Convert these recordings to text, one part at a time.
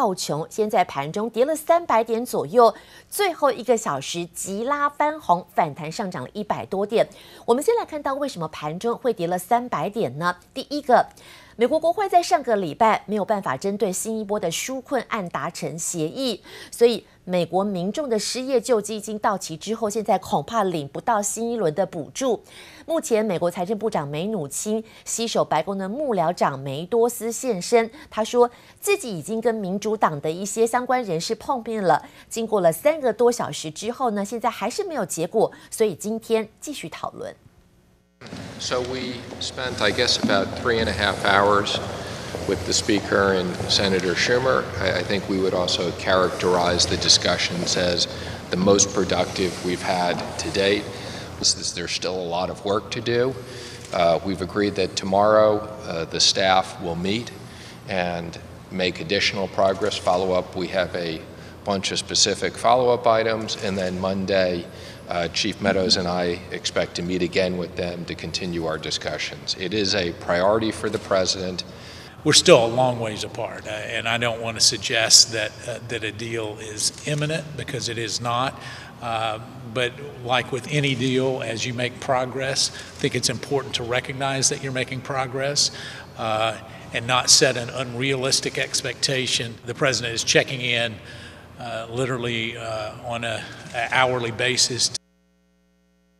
道琼现在盘中跌了三百点左右，最后一个小时急拉翻红，反弹上涨了一百多点。我们先来看到为什么盘中会跌了三百点呢？第一个。美国国会在上个礼拜没有办法针对新一波的纾困案达成协议，所以美国民众的失业救济金到期之后，现在恐怕领不到新一轮的补助。目前，美国财政部长梅努钦携手白宫的幕僚长梅多斯现身，他说自己已经跟民主党的一些相关人士碰面了，经过了三个多小时之后呢，现在还是没有结果，所以今天继续讨论。So we spent, I guess, about three and a half hours with the Speaker and Senator Schumer. I, I think we would also characterize the discussions as the most productive we've had to date. There's still a lot of work to do. Uh, we've agreed that tomorrow uh, the staff will meet and make additional progress, follow up. We have a bunch of specific follow up items, and then Monday, uh, Chief Meadows and I expect to meet again with them to continue our discussions. It is a priority for the president. We're still a long ways apart, uh, and I don't want to suggest that uh, that a deal is imminent because it is not. Uh, but like with any deal, as you make progress, I think it's important to recognize that you're making progress uh, and not set an unrealistic expectation. The president is checking in uh, literally on a, a hourly basis.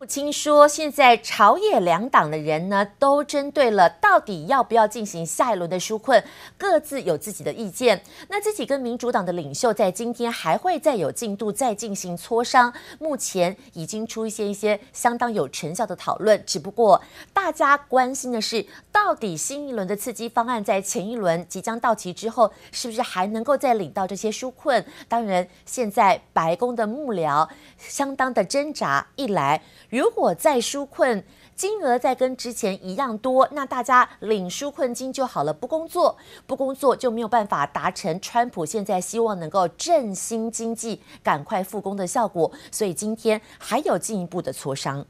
父亲说：“现在朝野两党的人呢，都针对了到底要不要进行下一轮的纾困，各自有自己的意见。那自己跟民主党的领袖在今天还会再有进度，再进行磋商。目前已经出一些一些相当有成效的讨论。只不过大家关心的是，到底新一轮的刺激方案在前一轮即将到期之后，是不是还能够再领到这些纾困？当然，现在白宫的幕僚相当的挣扎，一来。”如果再纾困金额再跟之前一样多，那大家领纾困金就好了。不工作，不工作就没有办法达成川普现在希望能够振兴经济、赶快复工的效果。所以今天还有进一步的磋商。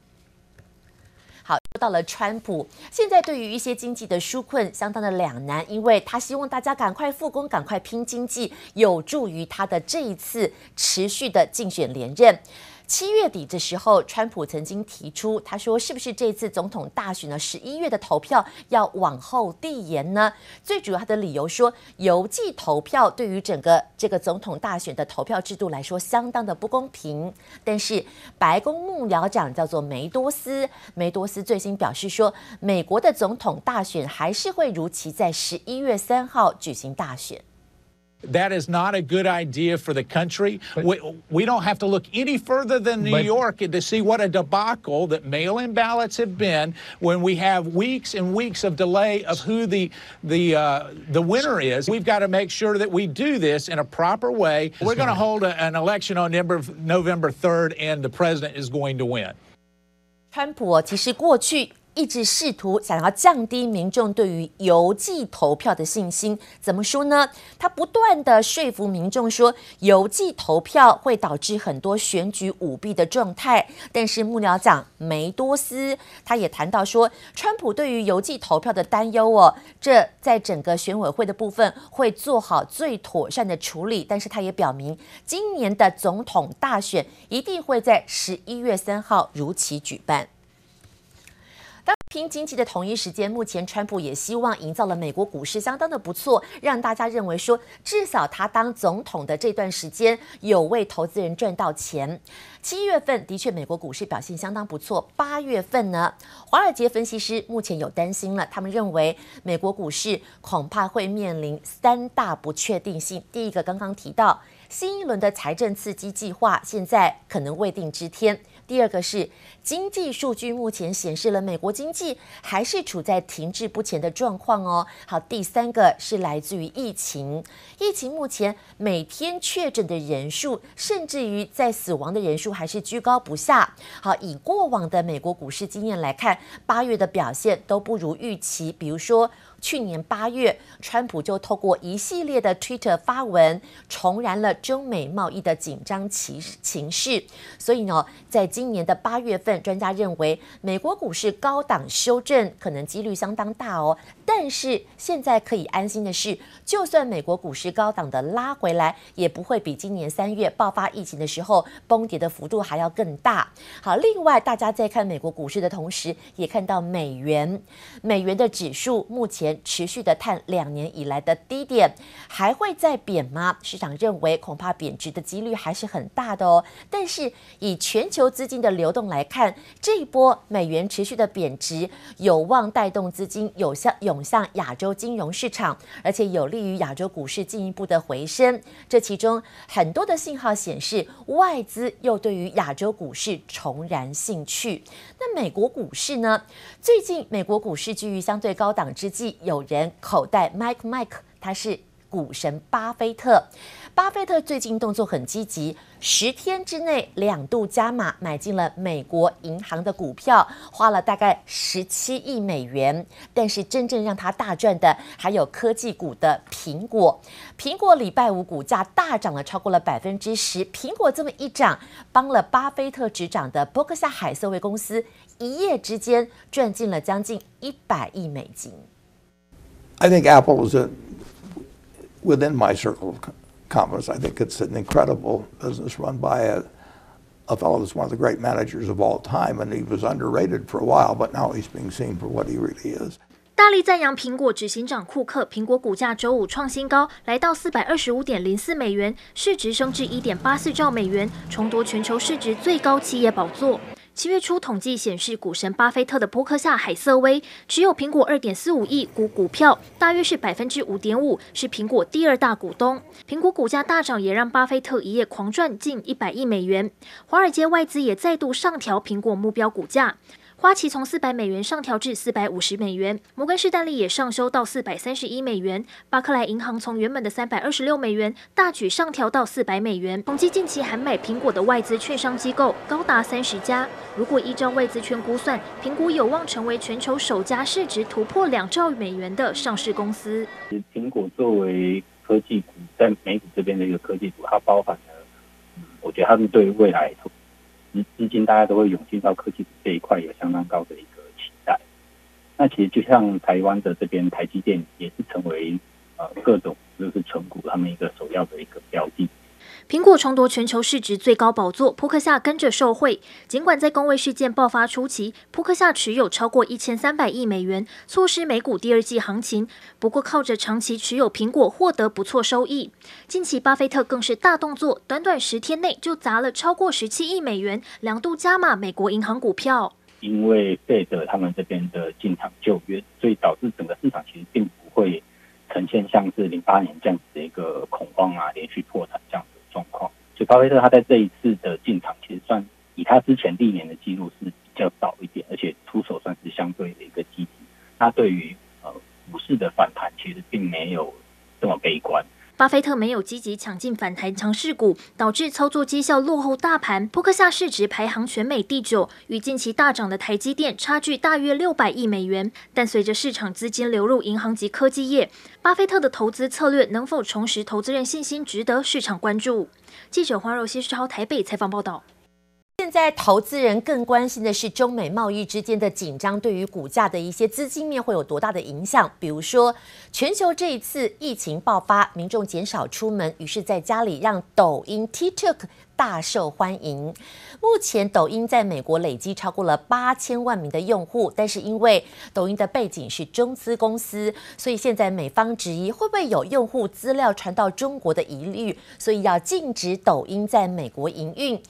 好，说到了川普，现在对于一些经济的纾困相当的两难，因为他希望大家赶快复工、赶快拼经济，有助于他的这一次持续的竞选连任。七月底的时候，川普曾经提出，他说：“是不是这次总统大选呢？十一月的投票要往后递延呢？”最主要的理由说，邮寄投票对于整个这个总统大选的投票制度来说相当的不公平。但是白宫幕僚长叫做梅多斯，梅多斯最新表示说，美国的总统大选还是会如期在十一月三号举行大选。That is not a good idea for the country. We, we don't have to look any further than New York to see what a debacle that mail-in ballots have been when we have weeks and weeks of delay of who the the uh, the winner is. We've got to make sure that we do this in a proper way. We're going to hold a, an election on November November 3rd, and the president is going to win. 川普其实过去。 一直试图想要降低民众对于邮寄投票的信心，怎么说呢？他不断地说服民众说，邮寄投票会导致很多选举舞弊的状态。但是幕僚长梅多斯他也谈到说，川普对于邮寄投票的担忧哦，这在整个选委会的部分会做好最妥善的处理。但是他也表明，今年的总统大选一定会在十一月三号如期举办。拼经济的同一时间，目前川普也希望营造了美国股市相当的不错，让大家认为说，至少他当总统的这段时间有为投资人赚到钱。七月份的确美国股市表现相当不错，八月份呢，华尔街分析师目前有担心了，他们认为美国股市恐怕会面临三大不确定性。第一个刚刚提到，新一轮的财政刺激计划现在可能未定之天。第二个是经济数据，目前显示了美国经济还是处在停滞不前的状况哦。好，第三个是来自于疫情，疫情目前每天确诊的人数，甚至于在死亡的人数还是居高不下。好，以过往的美国股市经验来看，八月的表现都不如预期，比如说。去年八月，川普就透过一系列的 Twitter 发文，重燃了中美贸易的紧张情情势。所以呢，在今年的八月份，专家认为美国股市高档修正可能几率相当大哦。但是现在可以安心的是，就算美国股市高档的拉回来，也不会比今年三月爆发疫情的时候崩跌的幅度还要更大。好，另外大家在看美国股市的同时，也看到美元，美元的指数目前持续的探两年以来的低点，还会再贬吗？市场认为恐怕贬值的几率还是很大的哦。但是以全球资金的流动来看，这一波美元持续的贬值，有望带动资金有向涌向亚洲金融市场，而且有利于亚洲股市进一步的回升。这其中很多的信号显示，外资又对于亚洲股市重燃兴趣。那美国股市呢？最近美国股市居于相对高档之际，有人口袋 Mike Mike，他是股神巴菲特。巴菲特最近动作很积极，十天之内两度加码买进了美国银行的股票，花了大概十七亿美元。但是真正让他大赚的，还有科技股的苹果。苹果礼拜五股价大涨了超过了百分之十。苹果这么一涨，帮了巴菲特执掌的伯克夏海瑟威公司一夜之间赚进了将近一百亿美金。I think Apple is within my circle. of. Confidence. I think it's an incredible business run by a, a fellow that's one of the great managers of all time, and he was underrated for a while, but now he's being seen for what he really is. 大力赞扬苹果执行长库克，苹果股价周五创新高，来到四百二十五点零四美元，市值升至一点八四兆美元，重夺全球市值最高企业宝座。 七月初统计显示，股神巴菲特的波克下海瑟威持有苹果二点四五亿股股票，大约是百分之五点五，是苹果第二大股东。苹果股价大涨，也让巴菲特一夜狂赚近一百亿美元。华尔街外资也再度上调苹果目标股价。花旗从四百美元上调至四百五十美元，摩根士丹利也上修到四百三十一美元，巴克莱银行从原本的三百二十六美元大举上调到四百美元。统计近期喊买苹果的外资券商机构高达三十家，如果依照外资圈估算，苹果有望成为全球首家市值突破两兆美元的上市公司。苹果作为科技股，在美股这边的一个科技股，它包含了，我觉得他们对未来。资资金大家都会涌进到科技这一块，有相当高的一个期待。那其实就像台湾的这边台积电，也是成为呃各种就是存股他们一个首要的一个标的。苹果重夺全球市值最高宝座，扑克夏跟着受惠。尽管在公卫事件爆发初期，扑克夏持有超过一千三百亿美元，错失美股第二季行情。不过，靠着长期持有苹果，获得不错收益。近期，巴菲特更是大动作，短短十天内就砸了超过十七亿美元，两度加码美国银行股票。因为贝德他们这边的进场救援，所以导致整个市场其实并不会呈现像是零八年这样子的一个恐慌啊，连续破产这样。状况，所以巴菲特他在这一次的进场，其实算以他之前历年的记录是比较早一点，而且出手算是相对的一个积极。他对于呃股市的反弹，其实并没有这么悲观。巴菲特没有积极抢进反弹强势股，导致操作绩效落后大盘。扑克下市值排行全美第九，与近期大涨的台积电差距大约六百亿美元。但随着市场资金流入银行及科技业，巴菲特的投资策略能否重拾投资人信心，值得市场关注。记者黄柔西超台北采访报道。在投资人更关心的是中美贸易之间的紧张对于股价的一些资金面会有多大的影响？比如说，全球这一次疫情爆发，民众减少出门，于是在家里让抖音 TikTok 大受欢迎。目前抖音在美国累积超过了八千万名的用户，但是因为抖音的背景是中资公司，所以现在美方质疑会不会有用户资料传到中国的疑虑，所以要禁止抖音在美国营运。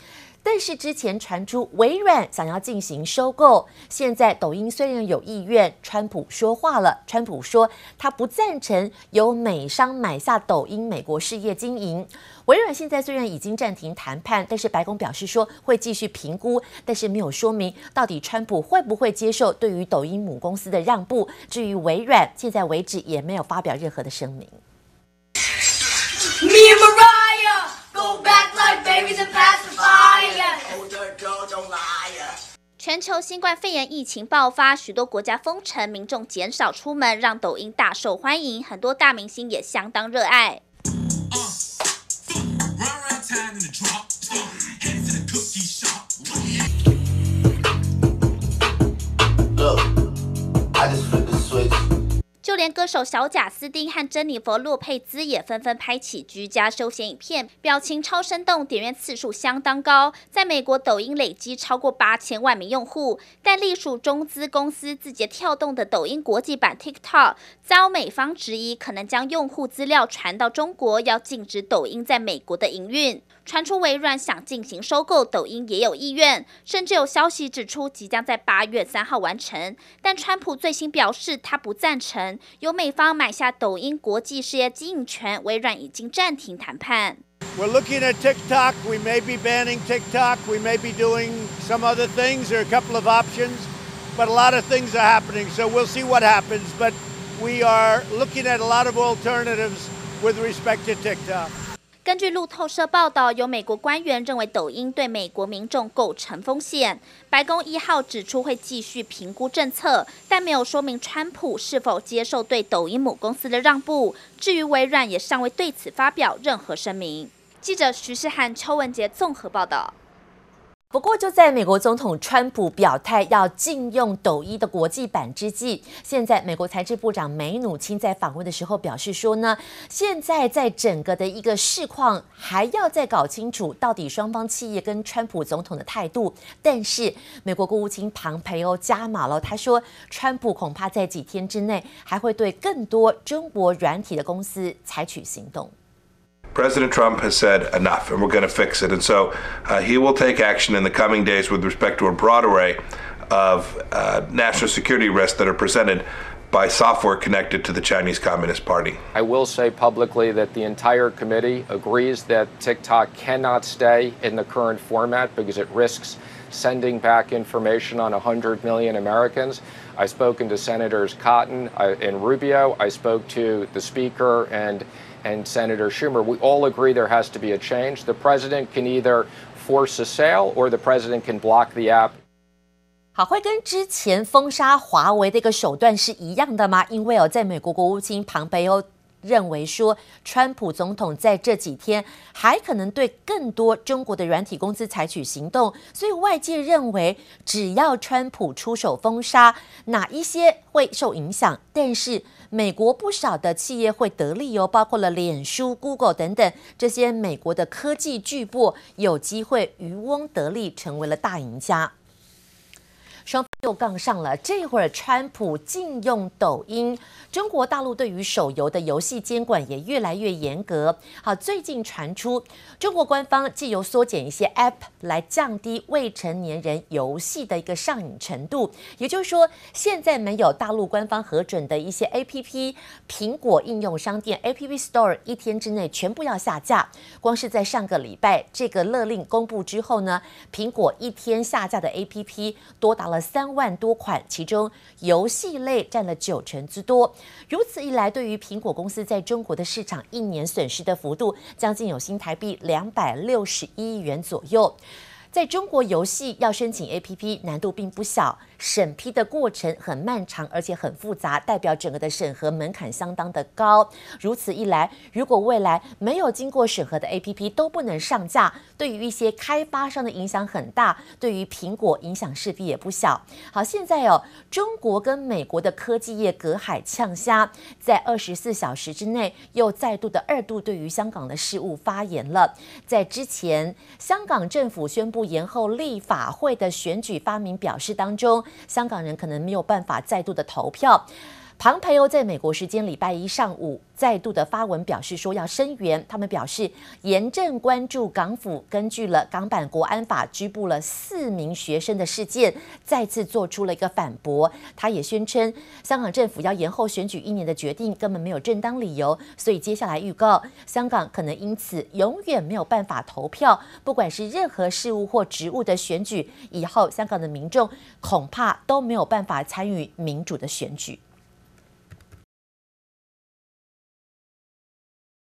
但是之前传出微软想要进行收购，现在抖音虽然有意愿，川普说话了。川普说他不赞成由美商买下抖音美国事业经营。微软现在虽然已经暂停谈判，但是白宫表示说会继续评估，但是没有说明到底川普会不会接受对于抖音母公司的让步。至于微软，现在为止也没有发表任何的声明。全球新冠肺炎疫情爆发，许多国家封城，民众减少出门，让抖音大受欢迎，很多大明星也相当热爱。就连歌手小贾斯汀和珍妮佛·洛佩兹也纷纷拍起居家休闲影片，表情超生动，点阅次数相当高，在美国抖音累积超过八千万名用户。但隶属中资公司字节跳动的抖音国际版 TikTok 遭美方质疑，可能将用户资料传到中国，要禁止抖音在美国的营运。传出微软想进行收购抖音，也有意愿，甚至有消息指出即将在八月三号完成。但川普最新表示他不赞成，由美方买下抖音国际事业经营权，微软已经暂停谈判。We're looking at TikTok. We may be banning TikTok. We may be doing some other things. There are a couple of options, but a lot of things are happening. So we'll see what happens. But we are looking at a lot of alternatives with respect to TikTok. 根据路透社报道，有美国官员认为抖音对美国民众构成风险。白宫一号指出会继续评估政策，但没有说明川普是否接受对抖音母公司的让步。至于微软，也尚未对此发表任何声明。记者徐世汉、邱文杰综合报道。不过，就在美国总统川普表态要禁用抖音的国际版之际，现在美国财政部长梅努钦在访问的时候表示说呢，现在在整个的一个市况还要再搞清楚到底双方企业跟川普总统的态度。但是，美国国务卿庞培欧加码了，他说，川普恐怕在几天之内还会对更多中国软体的公司采取行动。President Trump has said enough, and we're going to fix it. And so uh, he will take action in the coming days with respect to a broad array of uh, national security risks that are presented by software connected to the Chinese Communist Party. I will say publicly that the entire committee agrees that TikTok cannot stay in the current format because it risks sending back information on 100 million Americans. I've spoken to Senators Cotton and Rubio. I spoke to the Speaker and and Senator Schumer, we all agree there has to be a change. The president can either force a sale or the president can block the app. 好，会跟之前封杀华为的一个手段是一样的吗？因为哦，在美国国务卿庞培欧。认为说，川普总统在这几天还可能对更多中国的软体公司采取行动，所以外界认为，只要川普出手封杀，哪一些会受影响，但是美国不少的企业会得利哦，包括了脸书、Google 等等这些美国的科技巨擘，有机会渔翁得利，成为了大赢家。又杠上了，这会儿川普禁用抖音，中国大陆对于手游的游戏监管也越来越严格。好，最近传出中国官方借由缩减一些 App 来降低未成年人游戏的一个上瘾程度，也就是说，现在没有大陆官方核准的一些 App，苹果应用商店 App Store 一天之内全部要下架。光是在上个礼拜这个勒令公布之后呢，苹果一天下架的 App 多达了三。万多款，其中游戏类占了九成之多。如此一来，对于苹果公司在中国的市场一年损失的幅度，将近有新台币两百六十一亿元左右。在中国，游戏要申请 APP 难度并不小，审批的过程很漫长，而且很复杂，代表整个的审核门槛相当的高。如此一来，如果未来没有经过审核的 APP 都不能上架，对于一些开发商的影响很大，对于苹果影响势必也不小。好，现在哦，中国跟美国的科技业隔海呛虾，在二十四小时之内又再度的二度对于香港的事务发言了。在之前，香港政府宣布。延后立法会的选举发明表示当中，香港人可能没有办法再度的投票。庞培欧在美国时间礼拜一上午再度的发文表示说要声援，他们表示严正关注港府根据了港版国安法拘捕了四名学生的事件，再次做出了一个反驳。他也宣称香港政府要延后选举一年的决定根本没有正当理由，所以接下来预告香港可能因此永远没有办法投票，不管是任何事务或职务的选举，以后香港的民众恐怕都没有办法参与民主的选举。